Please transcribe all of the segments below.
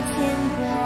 天关。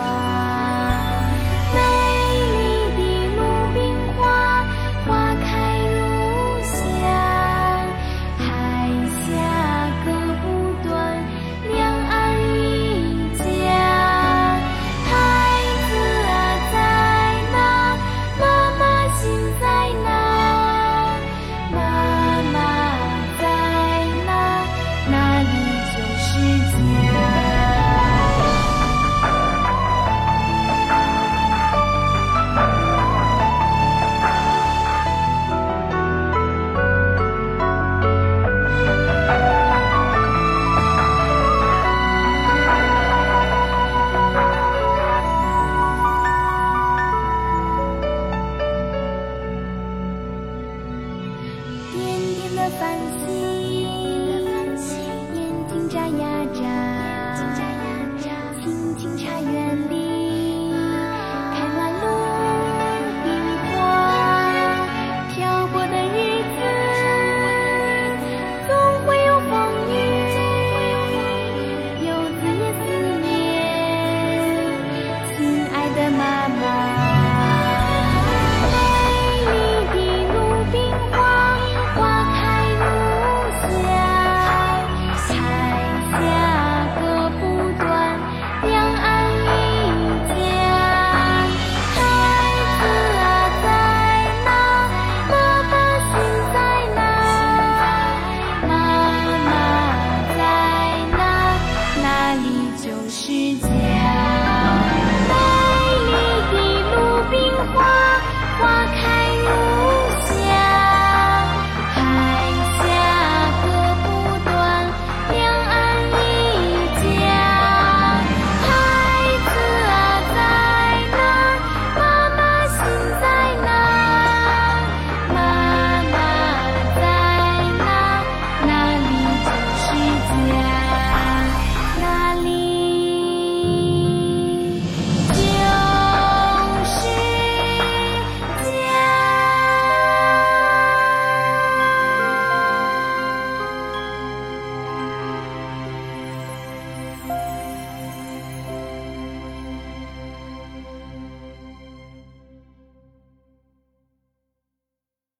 眼睛眨呀眨，轻轻擦远离。